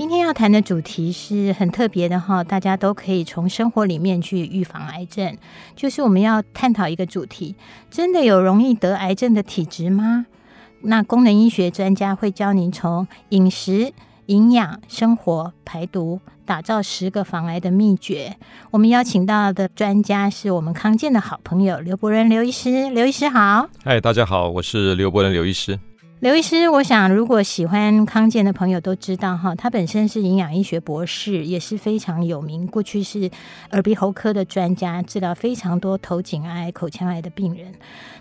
今天要谈的主题是很特别的哈，大家都可以从生活里面去预防癌症。就是我们要探讨一个主题：真的有容易得癌症的体质吗？那功能医学专家会教您从饮食、营养、生活、排毒，打造十个防癌的秘诀。我们邀请到的专家是我们康健的好朋友刘伯仁刘医师。刘医师好，嗨，大家好，我是刘伯仁刘医师。刘医师，我想如果喜欢康健的朋友都知道哈，他本身是营养医学博士，也是非常有名。过去是耳鼻喉科的专家，治疗非常多头颈癌、口腔癌的病人。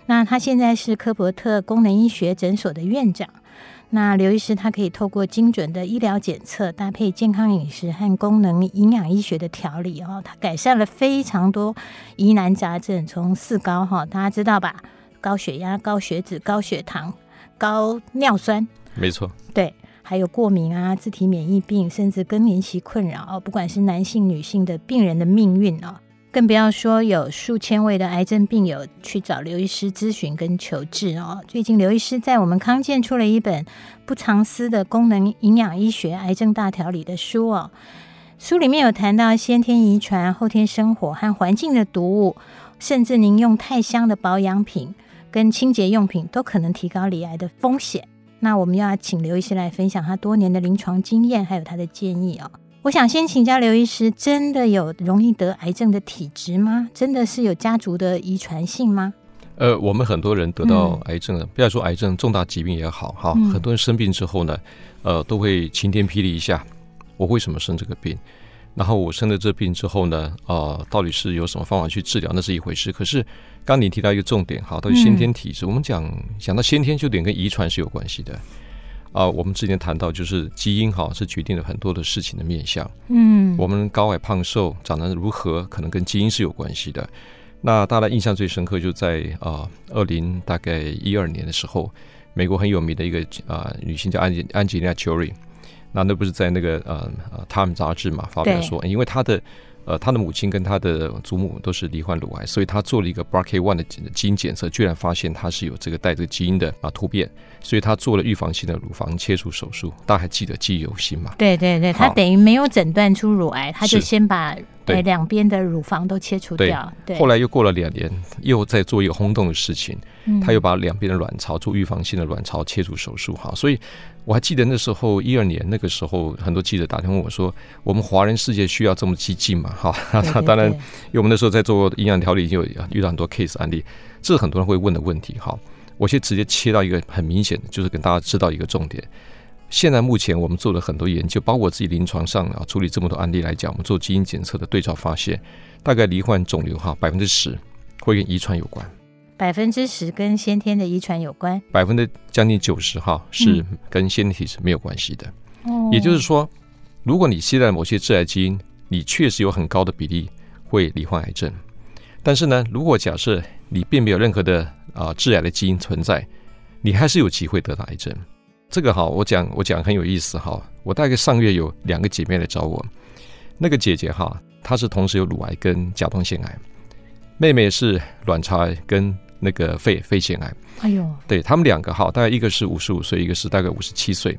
那他现在是科伯特功能医学诊所的院长。那刘医师他可以透过精准的医疗检测，搭配健康饮食和功能营养医学的调理哦，他改善了非常多疑难杂症，从四高哈，大家知道吧？高血压、高血脂、高血糖。高尿酸，没错，对，还有过敏啊、自体免疫病，甚至更年期困扰哦，不管是男性、女性的病人的命运哦，更不要说有数千位的癌症病友去找刘医师咨询跟求治哦。最近刘医师在我们康健出了一本不藏私的功能营养医学癌症大调理的书哦，书里面有谈到先天遗传、后天生活和环境的毒物，甚至您用太香的保养品。跟清洁用品都可能提高罹癌的风险。那我们要请刘医师来分享他多年的临床经验，还有他的建议哦。我想先请教刘医师，真的有容易得癌症的体质吗？真的是有家族的遗传性吗？呃，我们很多人得到癌症了，嗯、不要说癌症，重大疾病也好，哈，嗯、很多人生病之后呢，呃，都会晴天霹雳一下，我为什么生这个病？然后我生了这病之后呢，呃，到底是有什么方法去治疗？那是一回事。可是刚你提到一个重点，哈，到底先天体质，嗯、我们讲讲到先天，就点跟遗传是有关系的。啊、呃，我们之前谈到就是基因，哈，是决定了很多的事情的面相。嗯，我们高矮胖瘦长得如何，可能跟基因是有关系的。那大家印象最深刻就在啊，二零大概一二年的时候，美国很有名的一个啊、呃、女性叫安吉安吉丽娜·裘里。那那不是在那个呃呃《Time》杂志嘛发表说，因为他的呃他的母亲跟他的祖母都是罹患乳癌，所以他做了一个 BRCA1 的基因检测，居然发现他是有这个带这个基因的啊突变，所以他做了预防性的乳房切除手术。大家还记得记忆犹新吗？对对对，他等于没有诊断出乳癌，他就先把对两边的乳房都切除掉。对，后来又过了两年，又在做一个轰动的事情，他又把两边的卵巢做预防性的卵巢切除手术。哈，所以。我还记得那时候一二年那个时候，很多记者打电话问我说：“我们华人世界需要这么激进嘛？”哈，当然，因为我们那时候在做营养调理，已经有遇到很多 case 案例，这是很多人会问的问题。哈，我先直接切到一个很明显的，就是跟大家知道一个重点。现在目前我们做了很多研究，包括我自己临床上啊处理这么多案例来讲，我们做基因检测的对照发现，大概罹患肿瘤哈百分之十会跟遗传有关。百分之十跟先天的遗传有关，百分之将近九十哈是跟先天体质没有关系的。嗯、也就是说，如果你携带某些致癌基因，你确实有很高的比例会罹患癌症。但是呢，如果假设你并没有任何的啊、呃、致癌的基因存在，你还是有机会得到癌症。这个哈，我讲我讲很有意思哈。我大概上月有两个姐妹来找我，那个姐姐哈，她是同时有乳癌跟甲状腺癌，妹妹是卵巢癌跟。那个肺肺腺癌，哎呦，对他们两个哈，大概一个是五十五岁，一个是大概五十七岁。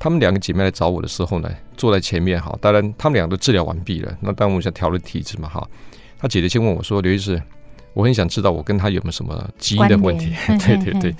他们两个姐妹来找我的时候呢，坐在前面哈，当然他们两个都治疗完毕了。那当然我想调了体质嘛哈。他姐姐先问我说：“刘医师，我很想知道我跟他有没有什么基因的问题？” 对对对，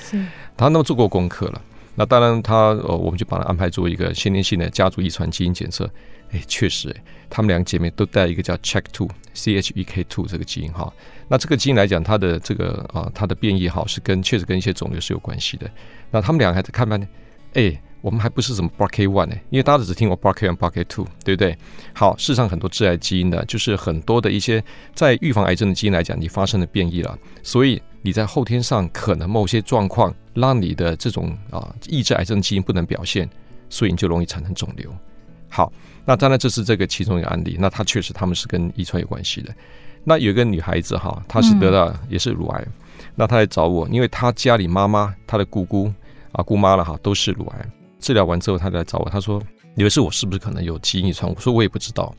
他那么做过功课了。那当然他呃，我们就把他安排做一个先天性的家族遗传基因检测。哎，确实哎，他们两个姐妹都带一个叫 Check Two C H E K Two 这个基因哈。那这个基因来讲，它的这个啊，它的变异哈是跟确实跟一些肿瘤是有关系的。那他们两个还在看半天，哎，我们还不是什么 BRCA1 呢？因为大家只听过 BRCA1、BRCA2，对不对？好，事实上很多致癌基因的，就是很多的一些在预防癌症的基因来讲，你发生了变异了，所以你在后天上可能某些状况让你的这种啊抑制癌症基因不能表现，所以你就容易产生肿瘤。好。那当然，这是这个其中一个案例。那它确实他们是跟遗传有关系的。那有一个女孩子哈，她是得了也是乳癌，嗯、那她来找我，因为她家里妈妈、她的姑姑啊、姑妈了哈，都是乳癌。治疗完之后，他来找我，他说：“以为是我是不是可能有基因遗传？”我说：“我也不知道。”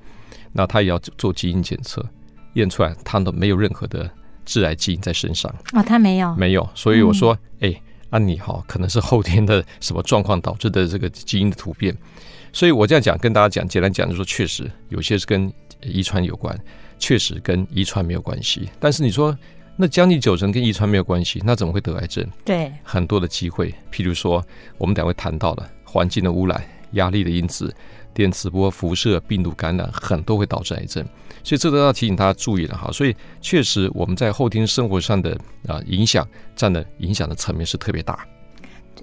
那他也要做基因检测，验出来他都没有任何的致癌基因在身上。哦，他没有，没有。所以我说：“哎、嗯，那、欸啊、你哈，可能是后天的什么状况导致的这个基因的突变。”所以我这样讲，跟大家讲，简单讲就是说，确实有些是跟遗传有关。确实跟遗传没有关系，但是你说那将近九成跟遗传没有关系，那怎么会得癌症？对，很多的机会，譬如说我们等会谈到的环境的污染、压力的因子、电磁波、辐射、病毒感染，很多会导致癌症，所以这都要提醒大家注意了哈。所以确实我们在后天生活上的啊影响占的影响的层面是特别大。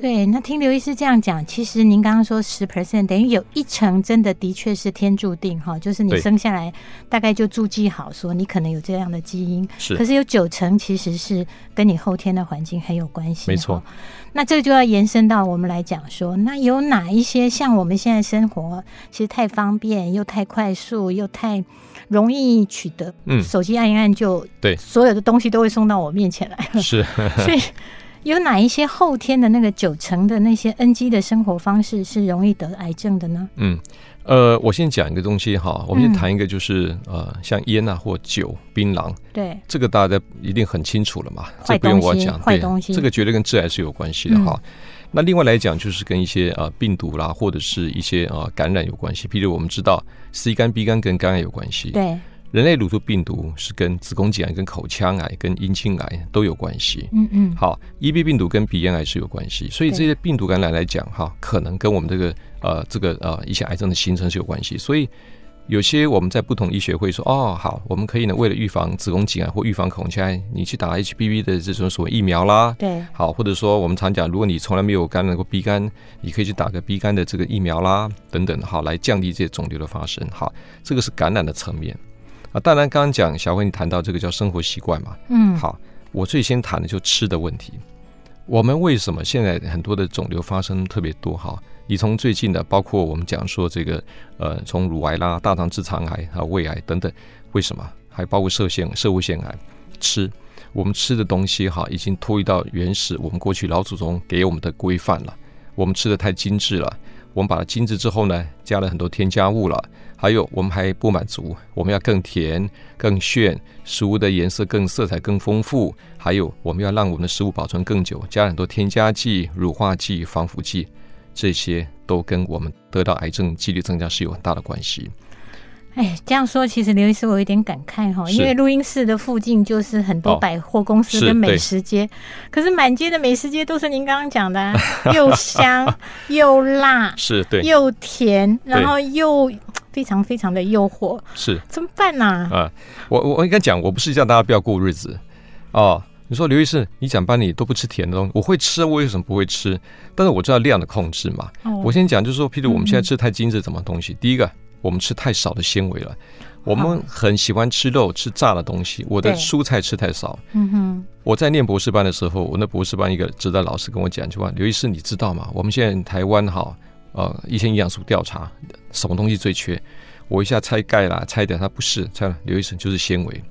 对，那听刘医师这样讲，其实您刚刚说十 percent 等于有一成真的的确是天注定哈，就是你生下来大概就注记好说你可能有这样的基因，是。可是有九成其实是跟你后天的环境很有关系，没错。那这个就要延伸到我们来讲说，那有哪一些像我们现在生活其实太方便又太快速又太容易取得，嗯，手机按一按就对，所有的东西都会送到我面前来，是，所以。有哪一些后天的那个九成的那些 NG 的生活方式是容易得癌症的呢？嗯，呃，我先讲一个东西哈，我们先谈一个就是、嗯、呃，像烟啊或酒、槟榔，对，这个大家一定很清楚了嘛，这不用我讲，坏东西，这个绝对跟致癌是有关系的哈。嗯、那另外来讲，就是跟一些呃病毒啦，或者是一些呃感染有关系，比如我们知道 C 肝、B 肝跟肝癌有关系，对。人类乳头病毒是跟子宫颈癌、跟口腔癌、跟阴茎癌都有关系。嗯嗯。好，EB 病毒跟鼻咽癌是有关系，所以这些病毒感染来讲，哈，可能跟我们这个呃这个呃一些癌症的形成是有关系。所以有些我们在不同医学会说，哦，好，我们可以呢为了预防子宫颈癌或预防口腔癌，你去打 HPV 的这种所谓疫苗啦。对。好，或者说我们常讲，如果你从来没有感染过 B 肝，你可以去打个 B 肝的这个疫苗啦，等等，好，来降低这些肿瘤的发生。好，这个是感染的层面。啊，当然，刚刚讲小辉，你谈到这个叫生活习惯嘛，嗯，好，我最先谈的就吃的问题。我们为什么现在很多的肿瘤发生特别多？哈，你从最近的，包括我们讲说这个，呃，从乳癌啦、大肠直肠癌啊、胃癌等等，为什么？还包括射腺、射物腺癌，吃我们吃的东西哈，已经脱离到原始我们过去老祖宗给我们的规范了。我们吃的太精致了，我们把它精致之后呢，加了很多添加物了。还有，我们还不满足，我们要更甜、更炫，食物的颜色更色彩更丰富。还有，我们要让我们的食物保存更久，加很多添加剂、乳化剂、防腐剂，这些都跟我们得到癌症几率增加是有很大的关系。哎，这样说其实刘医师我有点感慨哈，因为录音室的附近就是很多百货公司跟美食街，哦、是可是满街的美食街都是您刚刚讲的、啊，又香 又辣，是对，又甜，然后又非常非常的诱惑，是怎么办呢、啊？啊，我我应该讲，我不是叫大家不要过日子哦。你说刘医师，你讲班里都不吃甜的东西，我会吃，我为什么不会吃？但是我知道量的控制嘛。哦、我先讲，就是说，譬如我们现在吃太精致，什么东西？嗯、第一个。我们吃太少的纤维了，我们很喜欢吃肉、吃炸的东西。我的蔬菜吃太少。嗯哼。我在念博士班的时候，我那博士班一个指导老师跟我讲一句话：“刘医师，你知道吗？我们现在台湾哈，呃，一些营养素调查，什么东西最缺？我一下猜钙啦，猜的他不是，猜刘医生就是纤维。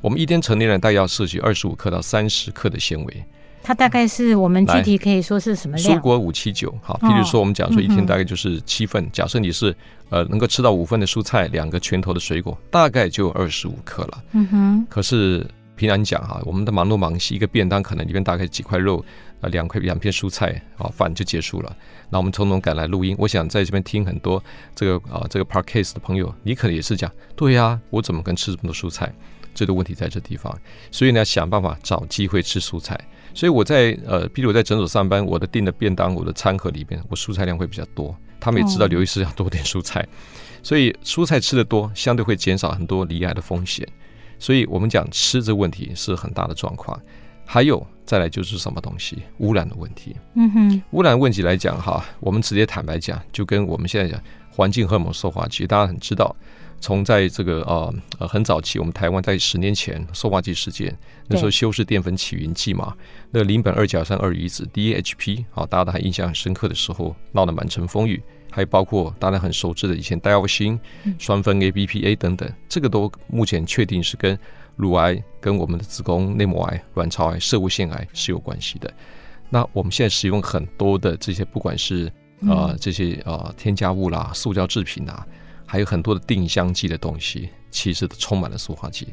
我们一天成年人大概要摄取二十五克到三十克的纤维。”它大概是我们具体可以说是什么量？蔬果五七九，好，譬如说我们讲说一天大概就是七份。哦嗯、假设你是呃能够吃到五份的蔬菜，两个拳头的水果，大概就二十五克了。嗯哼。可是平常讲哈，我们的忙碌忙西，一个便当可能里面大概几块肉，呃，两块两片蔬菜，啊，饭就结束了。那我们匆匆赶来录音，我想在这边听很多这个啊这个 par case 的朋友，你可能也是讲，对呀、啊，我怎么跟吃这么多蔬菜？这个问题在这地方，所以呢，想办法找机会吃蔬菜。所以我在呃，比如我在诊所上班，我的订的便当，我的餐盒里边，我蔬菜量会比较多。他们也知道刘医师要多点蔬菜，所以蔬菜吃的多，相对会减少很多离癌的风险。所以我们讲吃这问题是很大的状况。还有再来就是什么东西污染的问题。嗯哼，污染问题来讲哈，我们直接坦白讲，就跟我们现在讲环境荷尔蒙塑化剂，大家很知道。从在这个呃呃很早期，我们台湾在十年前塑化剂事件，那时候修饰淀粉起云剂嘛，那个邻苯二甲酸二乙酯 DHP 啊，大家都还印象很深刻的时候，闹得满城风雨。还包括大家很熟知的以前戴奥辛、双酚 ABPA 等等，这个都目前确定是跟乳癌跟我们的子宫内膜癌、卵巢癌、射物腺癌是有关系的。那我们现在使用很多的这些，不管是呃这些呃添加物啦、塑胶制品啊，还有很多的定香剂的东西，其实都充满了塑化剂。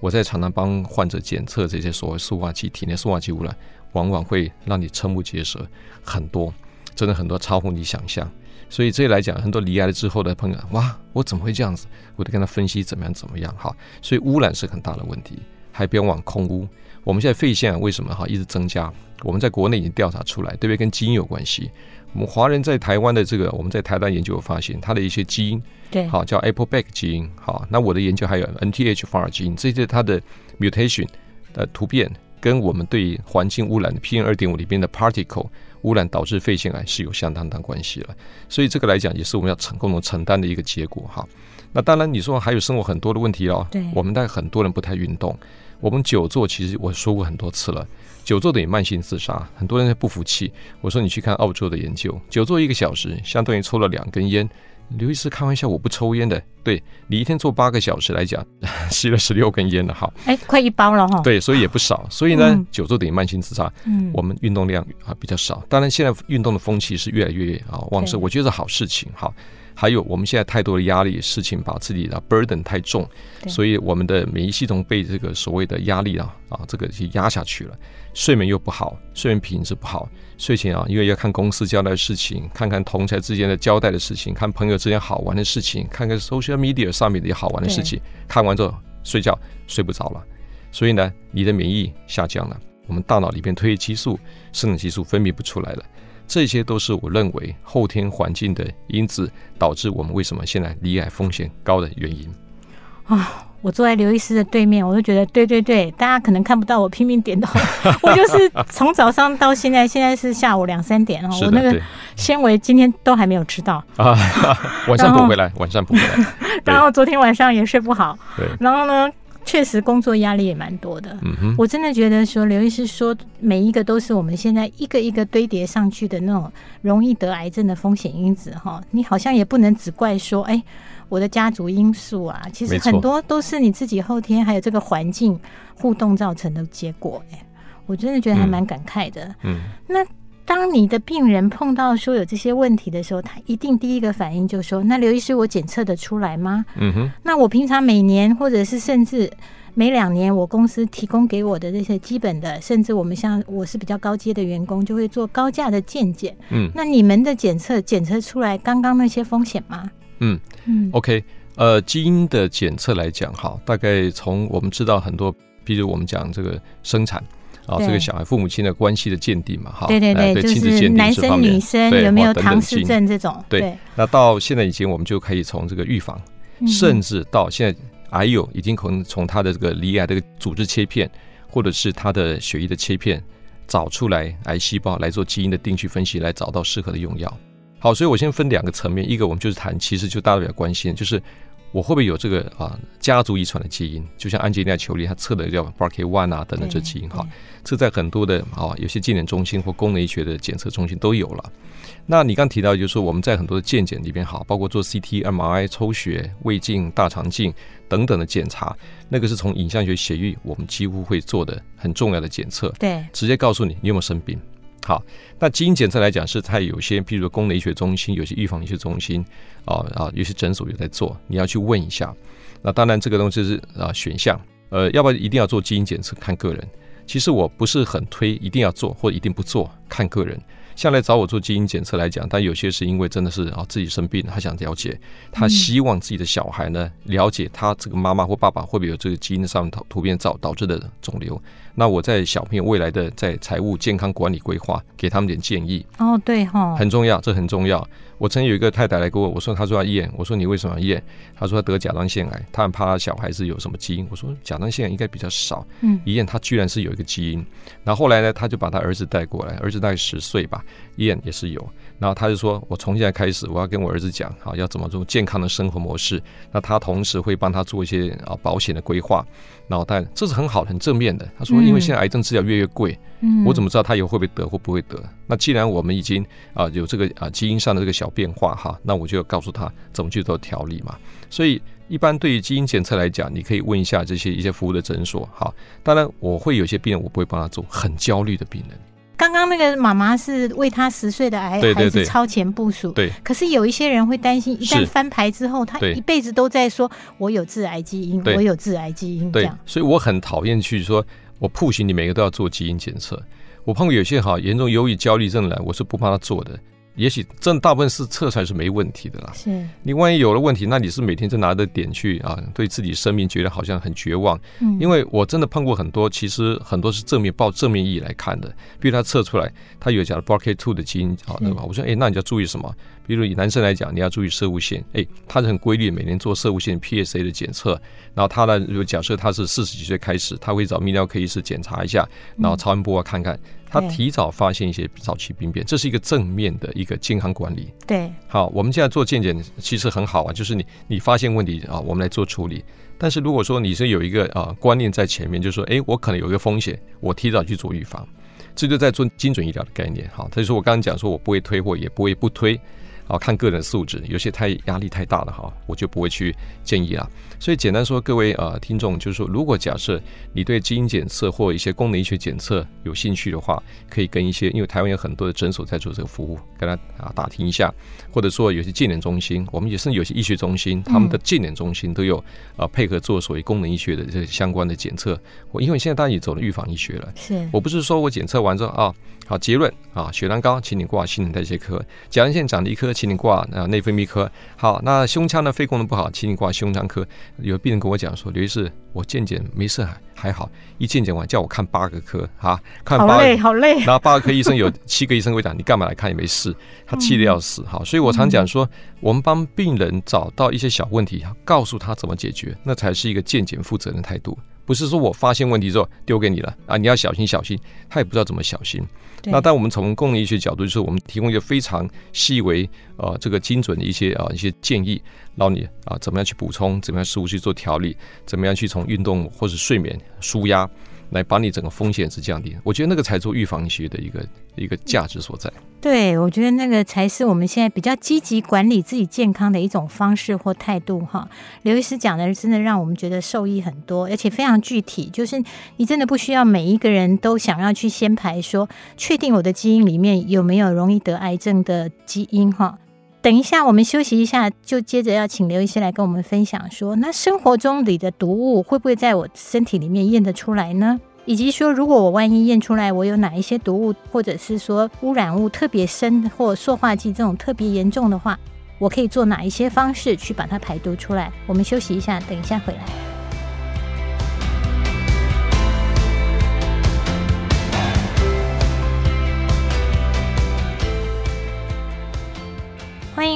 我在常常帮患者检测这些所谓塑化剂，体内塑化剂污染，往往会让你瞠目结舌，很多，真的很多超乎你想象。所以这里来讲，很多罹癌了之后的朋友，哇，我怎么会这样子？我得跟他分析怎么样怎么样哈。所以污染是很大的问题，还不要往空污。我们现在肺腺为什么哈一直增加？我们在国内已经调查出来，对不对？跟基因有关系。我们华人在台湾的这个，我们在台湾研究有发现，它的一些基因，对，好叫 Appleback 基因，好，那我的研究还有 NTHFR 基因，这些它的 mutation 的突变，跟我们对环境污染的 PM 二点五里边的 particle 污染导致肺腺癌是有相当大关系了。所以这个来讲，也是我们要承共同承担的一个结果哈。那当然，你说还有生活很多的问题哦，对，我们大概很多人不太运动，我们久坐，其实我说过很多次了。久坐等于慢性自杀，很多人不服气。我说你去看澳洲的研究，久坐一个小时，相当于抽了两根烟。刘医师开玩笑，我不抽烟的。对，你一天坐八个小时来讲，吸了十六根烟了，好，哎，快一包了哈。对，所以也不少。所以呢，嗯、久坐等于慢性自杀。嗯，我们运动量啊比较少。当然，现在运动的风气是越来越啊旺盛，我觉得是好事情。好。还有我们现在太多的压力事情，把自己的 burden 太重，所以我们的免疫系统被这个所谓的压力啊啊这个就压下去了，睡眠又不好，睡眠品质不好，睡前啊因为要看公司交代的事情，看看同才之间的交代的事情，看朋友之间好玩的事情，看看 social media 上面的好玩的事情，看完之后睡觉睡不着了，所以呢你的免疫下降了，我们大脑里边褪黑激素、生长激素分泌不出来了。这些都是我认为后天环境的因子导致我们为什么现在离癌风险高的原因。啊！我坐在刘医师的对面，我就觉得对对对，大家可能看不到我拼命点头，我就是从早上到现在，现在是下午两三点哦，我那个纤维今天都还没有吃到。啊，晚上补回来，晚上补回来，然后昨天晚上也睡不好，对，然后呢？确实，工作压力也蛮多的。嗯哼，我真的觉得说，刘医师说每一个都是我们现在一个一个堆叠上去的那种容易得癌症的风险因子哈。你好像也不能只怪说，哎，我的家族因素啊，其实很多都是你自己后天还有这个环境互动造成的结果。哎，我真的觉得还蛮感慨的。嗯，那。当你的病人碰到说有这些问题的时候，他一定第一个反应就说：“那刘医师，我检测得出来吗？”嗯哼。那我平常每年或者是甚至每两年，我公司提供给我的这些基本的，甚至我们像我是比较高阶的员工，就会做高价的健检。嗯。那你们的检测检测出来刚刚那些风险吗？嗯嗯。OK，呃，基因的检测来讲，哈，大概从我们知道很多，比如我们讲这个生产。啊，这个小孩父母亲的关系的鉴定嘛，哈，对对对，就是男生女生有没有唐氏症这种，对。那到现在已经，我们就可以从这个预防，甚至到现在癌友已经可能从他的这个离癌的组织切片，或者是他的血液的切片，找出来癌细胞来做基因的定序分析，来找到适合的用药。好，所以我先分两个层面，一个我们就是谈，其实就大家比较关心，就是。我会不会有这个啊家族遗传的基因？就像安吉丽娜·裘丽，她测的叫 BRCA1 啊等等这基因哈，这在很多的啊有些健检中心或功能医学的检测中心都有了。那你刚提到就是说我们在很多的健检里边哈，包括做 CT、MRI、抽血、胃镜、大肠镜等等的检查，那个是从影像学血域我们几乎会做的很重要的检测，对，直接告诉你你有没有生病。好，那基因检测来讲是它有些，譬如说功能医学中心，有些预防医学中心，啊啊，有些诊所有在做，你要去问一下。那当然这个东西是啊选项，呃，要不要一定要做基因检测，看个人。其实我不是很推一定要做或一定不做，看个人。像来找我做基因检测来讲，但有些是因为真的是啊自己生病，他想了解，他希望自己的小孩呢了解他这个妈妈或爸爸会不会有这个基因上突突变造导致的肿瘤。那我在小朋友未来的在财务健康管理规划，给他们点建议。哦，对哈，很重要，这很重要。我曾经有一个太太来跟我，我说她说要验，我说你为什么要验？她说她得甲状腺癌，她很怕她小孩子有什么基因。我说甲状腺癌应该比较少，嗯，一验她居然是有一个基因。然后后来呢，她就把她儿子带过来，儿子大概十岁吧，一验也是有。然后他就说：“我从现在开始，我要跟我儿子讲，好要怎么做健康的生活模式。那他同时会帮他做一些啊保险的规划。然后，但这是很好很正面的。他说，因为现在癌症治疗越越贵，嗯，我怎么知道他以后会不会得或不会得？那既然我们已经啊、呃、有这个啊、呃、基因上的这个小变化哈，那我就要告诉他怎么去做调理嘛。所以一般对于基因检测来讲，你可以问一下这些一些服务的诊所好。当然我会有些病人我不会帮他做，很焦虑的病人。刚刚那个妈妈是为她十岁的癌孩子超前部署，对。可是有一些人会担心，一旦翻牌之后，他一辈子都在说“我有致癌基因，我有致癌基因”这样。所以我很讨厌去说，我 push 你每个都要做基因检测。我碰过有些哈严重忧郁、焦虑症来，我是不帮他做的。也许真大部分是测出来是没问题的啦。是，你万一有了问题，那你是每天就拿着点去啊，对自己生命觉得好像很绝望。嗯，因为我真的碰过很多，其实很多是正面抱正面意义来看的。比如他测出来，他有讲 BRCA2 的基因啊，对吧？我说，哎，那你要注意什么？比如以男生来讲，你要注意射物线，哎，他是很规律，每年做射物线 PSA 的检测。然后他呢，如果假设他是四十几岁开始，他会找泌尿科医师检查一下，然后超音波啊看看。他提早发现一些早期病变，这是一个正面的一个健康管理。对，好，我们现在做健检其实很好啊，就是你你发现问题啊，我们来做处理。但是如果说你是有一个啊观念在前面，就是说，哎，我可能有一个风险，我提早去做预防，这就在做精准医疗的概念。好，他就说我刚刚讲说我不会推或也不会不推。好，看个人素质，有些太压力太大了哈，我就不会去建议了。所以简单说，各位呃听众，就是说，如果假设你对基因检测或一些功能医学检测有兴趣的话，可以跟一些，因为台湾有很多的诊所在做这个服务，跟他啊打听一下，或者说有些健检中心，我们也是有些医学中心，他们的健检中心都有呃配合做所谓功能医学的这个相关的检测。我因为现在大家也走了预防医学了，是我不是说我检测完之后啊。好，结论啊，血糖高，请你挂新陈代谢科；甲状腺长了一颗，请你挂啊内分泌科。好，那胸腔的肺功能不好，请你挂胸腔科。有病人跟我讲说，刘医师，我健检没事还还好，一健检完叫我看八个科，哈，看八个，好累好累。然后八个科医生有七个医生会讲，你干嘛来看也没事，他气得要死。好，所以我常讲说，我们帮病人找到一些小问题，告诉他怎么解决，那才是一个健检负责任的态度。不是说我发现问题之后丢给你了啊，你要小心小心，他也不知道怎么小心。那但我们从功能医学角度，就是我们提供一个非常细微呃这个精准的一些啊、呃、一些建议，让你啊怎么样去补充，怎么样食物去做调理，怎么样去从运动或是睡眠舒压。来把你整个风险值降低，我觉得那个才做预防医学的一个一个价值所在。对，我觉得那个才是我们现在比较积极管理自己健康的一种方式或态度哈。刘医师讲的真的让我们觉得受益很多，而且非常具体，就是你真的不需要每一个人都想要去先排说，确定我的基因里面有没有容易得癌症的基因哈。等一下，我们休息一下，就接着要请刘医师来跟我们分享说，那生活中里的毒物会不会在我身体里面验得出来呢？以及说，如果我万一验出来我有哪一些毒物，或者是说污染物特别深或塑化剂这种特别严重的话，我可以做哪一些方式去把它排毒出来？我们休息一下，等一下回来。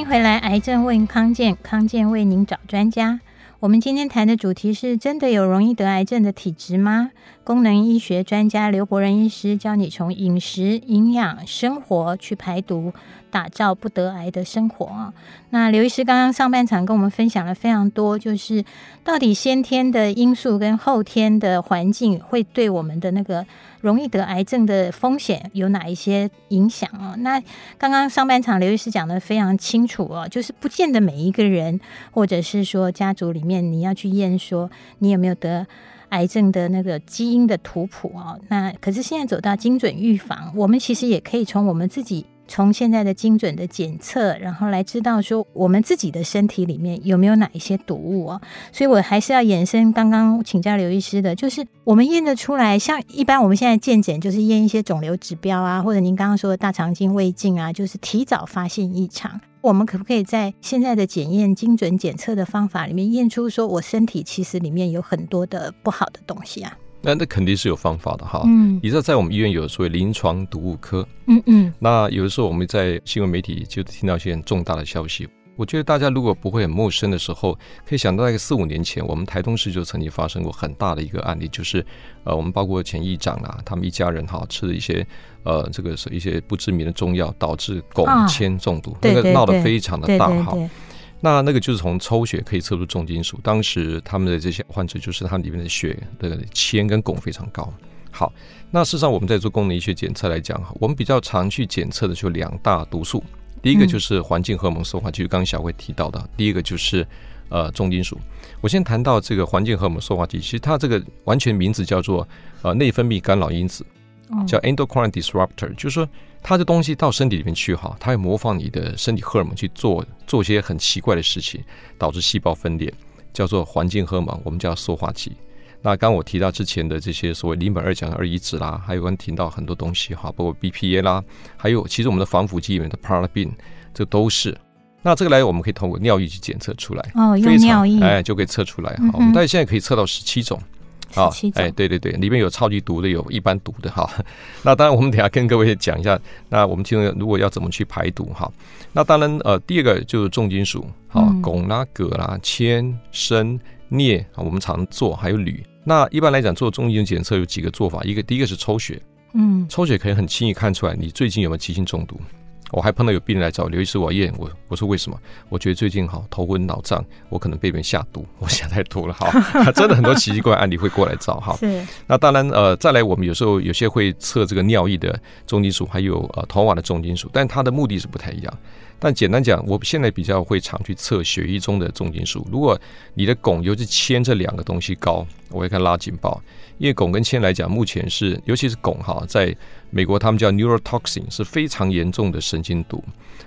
回来，癌症问康健，康健为您找专家。我们今天谈的主题是：真的有容易得癌症的体质吗？功能医学专家刘伯仁医师教你从饮食、营养、生活去排毒。打造不得癌的生活啊！那刘医师刚刚上半场跟我们分享了非常多，就是到底先天的因素跟后天的环境会对我们的那个容易得癌症的风险有哪一些影响哦？那刚刚上半场刘医师讲的非常清楚哦，就是不见得每一个人，或者是说家族里面你要去验说你有没有得癌症的那个基因的图谱哦。那可是现在走到精准预防，我们其实也可以从我们自己。从现在的精准的检测，然后来知道说我们自己的身体里面有没有哪一些毒物啊？所以我还是要延伸刚刚请教刘医师的，就是我们验得出来，像一般我们现在健检就是验一些肿瘤指标啊，或者您刚刚说的大肠镜、胃镜啊，就是提早发现异常。我们可不可以在现在的检验精准检测的方法里面验出说我身体其实里面有很多的不好的东西啊？那那肯定是有方法的哈。嗯，你知道在我们医院有所谓临床毒物科。嗯嗯。那有的时候我们在新闻媒体就听到一些很重大的消息。我觉得大家如果不会很陌生的时候，可以想到一个四五年前，我们台东市就曾经发生过很大的一个案例，就是呃，我们包括前议长啊，他们一家人哈吃了一些呃这个是一些不知名的中药，导致汞铅中毒，那个闹得非常的大哈。那那个就是从抽血可以测出重金属，当时他们的这些患者就是他们里面的血的铅跟汞非常高，好，那事实上我们在做功能医学检测来讲，我们比较常去检测的就两大毒素，第一个就是环境荷尔蒙塑化，就是刚刚小慧提到的；第一个就是呃重金属。我先谈到这个环境荷尔蒙塑化剂，其实它这个完全名字叫做呃内分泌干扰因子，叫 endocrine disruptor，就是说它的东西到身体里面去哈，它会模仿你的身体荷尔蒙去做做些很奇怪的事情，导致细胞分裂，叫做环境荷尔蒙，我们叫塑化剂。那刚刚我提到之前的这些所谓邻苯二甲二乙酯啦，还有刚提到很多东西哈，包括 BPA 啦，还有其实我们的防腐剂里面的 Parabin，这都是。那这个来我们可以通过尿液去检测出来哦，用尿液哎就可以测出来哈。嗯、我们大概现在可以测到十七种，好，哎对对对，里面有超级毒的，有一般毒的哈。那当然我们等下跟各位讲一下，那我们听众如果要怎么去排毒哈。那当然呃第二个就是重金属，好，汞啦、铬啦、铅、砷、镍啊，我们常做还有铝。那一般来讲，做重金属检测有几个做法。一个，第一个是抽血，嗯，抽血可以很轻易看出来你最近有没有急性中毒。我还碰到有病人来找刘医师，我验我，我说为什么？我觉得最近好头昏脑胀，我可能被别人下毒，我想太多了哈。真的很多奇奇怪怪案例会过来找哈。是。那当然呃，再来我们有时候有些会测这个尿液的重金属，还有呃头发的重金属，但它的目的是不太一样。但简单讲，我现在比较会常去测血液中的重金属。如果你的汞尤其铅这两个东西高，我会看拉警报。因为汞跟铅来讲，目前是尤其是汞哈，在美国他们叫 neurotoxin 是非常严重的神经毒。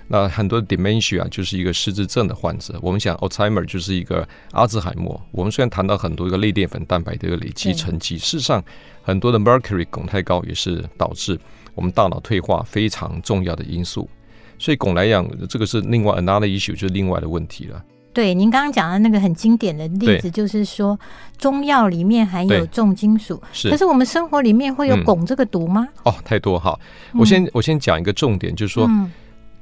那很多 dementia 就是一个失智症的患者。我们想 Alzheimer 就是一个阿兹海默。我们虽然谈到很多一个类淀粉蛋白的一个累积沉积，事实上很多的 mercury 汞太高也是导致我们大脑退化非常重要的因素。所以汞来讲，这个是另外 another issue，就是另外的问题了。对，您刚刚讲的那个很经典的例子，就是说中药里面含有重金属，是。可是我们生活里面会有汞这个毒吗？嗯、哦，太多哈。我先、嗯、我先讲一个重点，就是说。嗯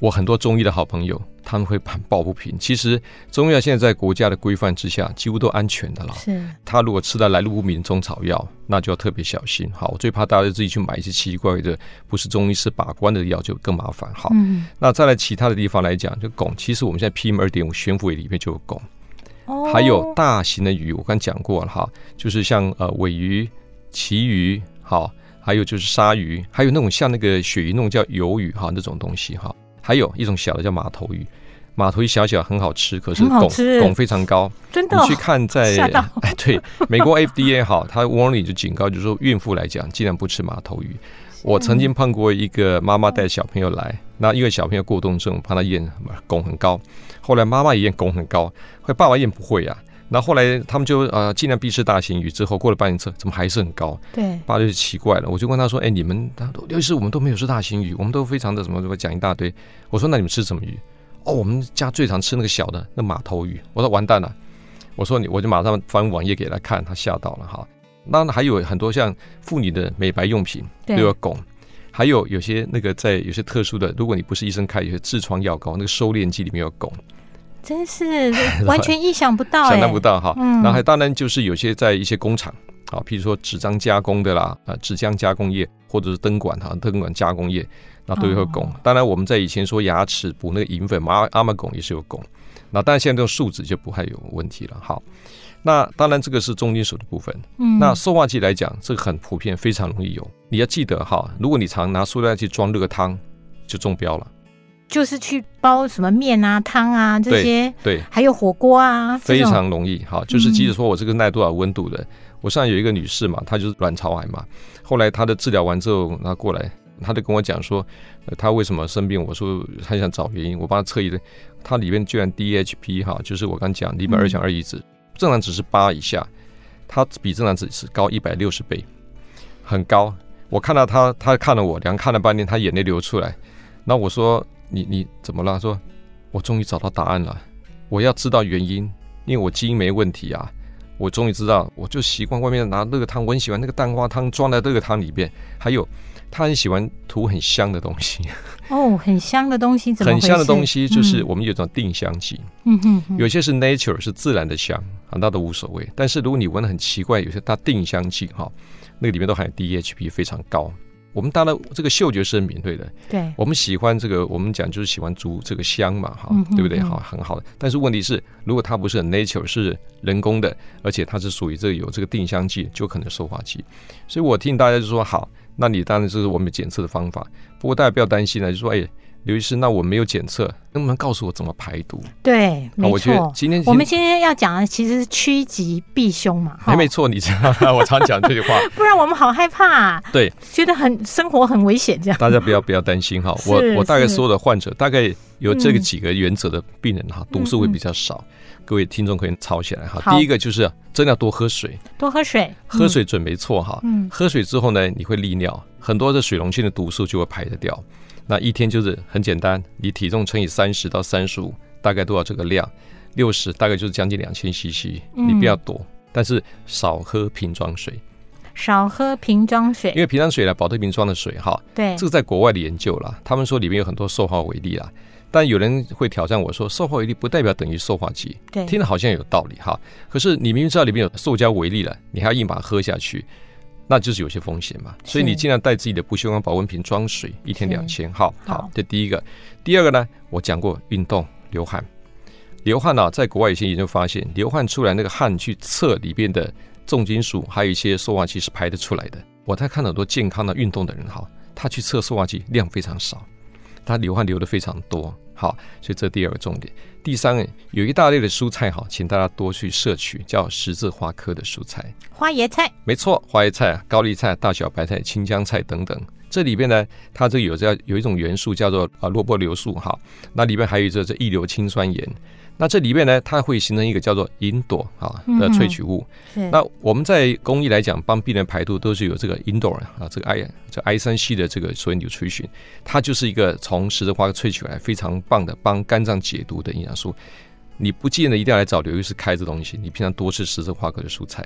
我很多中医的好朋友，他们会很抱不平。其实中药现在在国家的规范之下，几乎都安全的了。是。他如果吃到来路不明的中草药，那就要特别小心。好，我最怕大家自己去买一些奇奇怪怪的，不是中医师把关的药，就更麻烦。好，嗯、那再来其他的地方来讲，就汞，其实我们现在 PM 二点五悬浮里面就有汞。哦。还有大型的鱼，我刚讲过了哈，就是像呃尾鱼、旗鱼，好，还有就是鲨鱼，还有那种像那个鳕鱼那种叫鱿鱼哈那种东西哈。还有一种小的叫马头鱼，马头鱼小小很好吃，可是汞汞非常高。真的、哦，你去看在 哎，对，美国 FDA 好，它 warning 就警告，就是说孕妇来讲尽量不吃马头鱼。我曾经碰过一个妈妈带小朋友来，那因为小朋友过动症，怕他验汞很高，后来妈妈也验汞很高，后来爸爸验不会啊。那后，后来他们就呃尽量避吃大型鱼，之后过了半年测，怎么还是很高？对，爸就奇怪了。我就问他说：“哎，你们他说，尤其是我们都没有吃大型鱼，我们都非常的什么什么讲一大堆。”我说：“那你们吃什么鱼？”哦，我们家最常吃那个小的那马头鱼。我说：“完蛋了。”我说：“你我就马上翻网页给他看，他吓到了哈。”那还有很多像妇女的美白用品都有汞，还有有些那个在有些特殊的，如果你不是医生开，有些痔疮药膏那个收敛剂里面有汞。真是 完全意想不到，想象不到哈。嗯、然后还当然就是有些在一些工厂啊，譬如说纸张加工的啦，啊纸浆加工业，或者是灯管哈，灯管加工业，那都有汞。哦、当然我们在以前说牙齿补那个银粉，阿阿玛汞也是有汞。那当然现在这种树脂就不太有问题了。好，那当然这个是重金属的部分。嗯，那塑化剂来讲，这个很普遍，非常容易有。你要记得哈，如果你常拿塑料去装热汤，就中标了。就是去煲什么面啊、汤啊这些，对，对还有火锅啊，非常容易。好，就是即使说我这个耐多少温度的，嗯、我上有一个女士嘛，她就是卵巢癌嘛，后来她的治疗完之后，她过来，她就跟我讲说，她为什么生病？我说她想找原因，我帮她测一个，她里面居然 DHP 哈，就是我刚讲邻苯二甲二乙酯，正常值是八以下，她比正常值是高一百六十倍，很高。我看到她，她看了我，两看了半天，她眼泪流出来，那我说。你你怎么了？说，我终于找到答案了。我要知道原因，因为我基因没问题啊。我终于知道，我就习惯外面拿热汤，我很喜欢那个蛋花汤装在热汤里边。还有，他很喜欢涂很香的东西。哦，很香的东西怎么？很香的东西就是我们有种定香剂。嗯哼，有些是 nature 是自然的香啊，那都无所谓。但是如果你闻的很奇怪，有些它定香剂哈，那个里面都含有 DHP 非常高。我们当然这个嗅觉是很敏锐的，对，我们喜欢这个，我们讲就是喜欢足这个香嘛，哈、嗯，对不对？好，很好的。但是问题是，如果它不是很 nature，是人工的，而且它是属于这个有这个定香剂，就可能塑化剂。所以我听大家就说好，那你当然这是我们检测的方法。不过大家不要担心了，就说哎。刘医师，那我没有检测，能不能告诉我怎么排毒？对，没错。我觉得今天我们今天要讲的其实是趋吉避凶嘛。没 没错，你知道 我常讲这句话。不然我们好害怕啊。对，觉得很生活很危险这样。大家不要不要担心哈，我我大概所有的患者大概有这个几个原则的病人哈，毒素会比较少。各位听众可以抄起来哈。第一个就是真的要多喝水，多喝水，喝水准没错哈。嗯。喝水之后呢，你会利尿，很多的水溶性的毒素就会排得掉。那一天就是很简单，你体重乘以三十到三十五，大概多少这个量，六十大概就是将近两千 CC，你不要多，但是少喝瓶装水，少喝瓶装水，因为瓶装水呢，保特瓶装的水哈，对，这个在国外的研究啦，他们说里面有很多塑化微粒啦，但有人会挑战我说，塑化微粒不代表等于塑化剂，对，听着好像有道理哈，可是你明明知道里面有塑胶微粒了，你还要硬把它喝下去。那就是有些风险嘛，所以你尽量带自己的不锈钢保温瓶装水，一天两千。好，好，这第一个。第二个呢，我讲过运动流汗，流汗呢、啊，在国外有些研究发现，流汗出来那个汗去测里边的重金属，还有一些塑化剂是排得出来的。我在看很多健康的运动的人哈，他去测塑化剂量非常少，他流汗流的非常多。好，所以这第二个重点。第三个，有一大类的蔬菜哈，请大家多去摄取，叫十字花科的蔬菜，花椰菜，没错，花椰菜、高丽菜、大小白菜、青江菜等等。这里边呢，它这有这有一种元素叫做啊萝卜硫素哈，那里边还有这这一硫氰酸盐。那这里面呢，它会形成一个叫做吲哚啊的萃取物。嗯、那我们在公益来讲，帮病人排毒都是有这个吲哚啊，这个 I 这 I 三 C 的这个所谓 nutrition，它就是一个从十字花科萃取来非常棒的帮肝脏解毒的营养素。你不见得一定要来找刘医师开这东西，你平常多吃十字花科的蔬菜，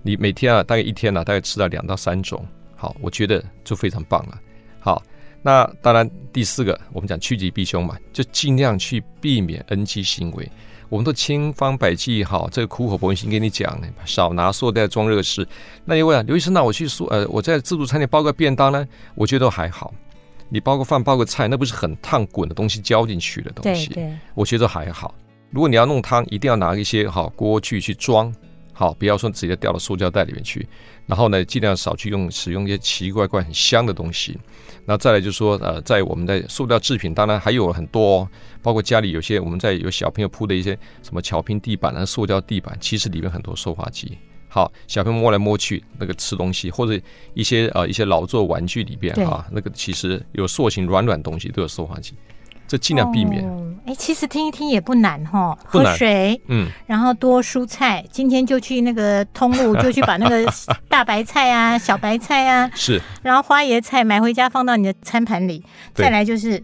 你每天啊大概一天啊大概吃到两到三种，好，我觉得就非常棒了。好。那当然，第四个我们讲趋吉避凶嘛，就尽量去避免 NG 行为。我们都千方百计好，这个苦口婆心跟你讲，少拿塑料袋装热食。那你问啊，刘医生，那我去说呃，我在自助餐厅包个便当呢？我觉得都还好。你包个饭，包个菜，那不是很烫滚的东西浇进去的东西。对对，我觉得还好。如果你要弄汤，一定要拿一些好锅具去装。好，不要说直接掉到塑胶袋里面去。然后呢，尽量少去用使用一些奇奇怪怪很香的东西。那再来就是说，呃，在我们的塑料制品，当然还有很多哦，包括家里有些我们在有小朋友铺的一些什么巧拼地板啊、塑胶地板，其实里面很多塑化剂。好，小朋友摸来摸去，那个吃东西或者一些呃一些劳作玩具里边啊，那个其实有塑形软软东西都有塑化剂。这尽量避免。哎、哦，其实听一听也不难哈，喝水，嗯，然后多蔬菜。今天就去那个通路，就去把那个 大白菜啊、小白菜啊，是，然后花椰菜买回家放到你的餐盘里。再来就是。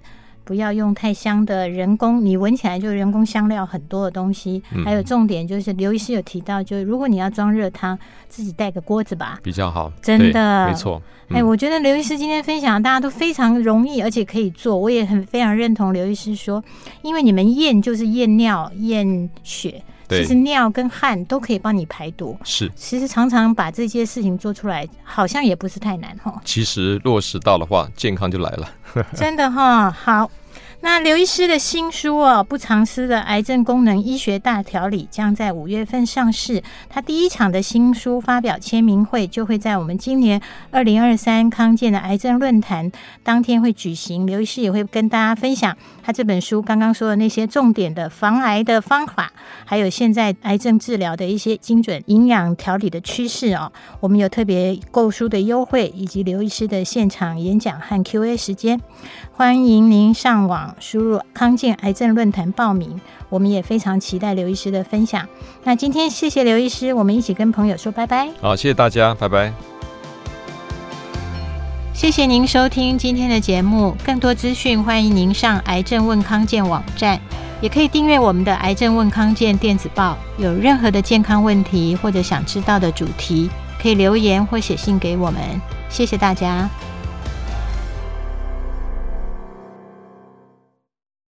不要用太香的人工，你闻起来就是人工香料很多的东西。嗯、还有重点就是，刘医师有提到，就是如果你要装热汤，自己带个锅子吧，比较好。真的，没错。哎、嗯，我觉得刘医师今天分享，大家都非常容易，而且可以做。我也很非常认同刘医师说，因为你们验就是验尿、验血，其实尿跟汗都可以帮你排毒。是，其实常常把这些事情做出来，好像也不是太难哈。其实落实到的话，健康就来了。真的哈，好。那刘医师的新书哦，不藏私的癌症功能医学大调理将在五月份上市。他第一场的新书发表签名会就会在我们今年二零二三康健的癌症论坛当天会举行。刘医师也会跟大家分享他这本书刚刚说的那些重点的防癌的方法，还有现在癌症治疗的一些精准营养调理的趋势哦。我们有特别购书的优惠，以及刘医师的现场演讲和 Q&A 时间，欢迎您上网网。输入康健癌症论坛报名，我们也非常期待刘医师的分享。那今天谢谢刘医师，我们一起跟朋友说拜拜。好，谢谢大家，拜拜。谢谢您收听今天的节目，更多资讯欢迎您上癌症问康健网站，也可以订阅我们的癌症问康健电子报。有任何的健康问题或者想知道的主题，可以留言或写信给我们。谢谢大家。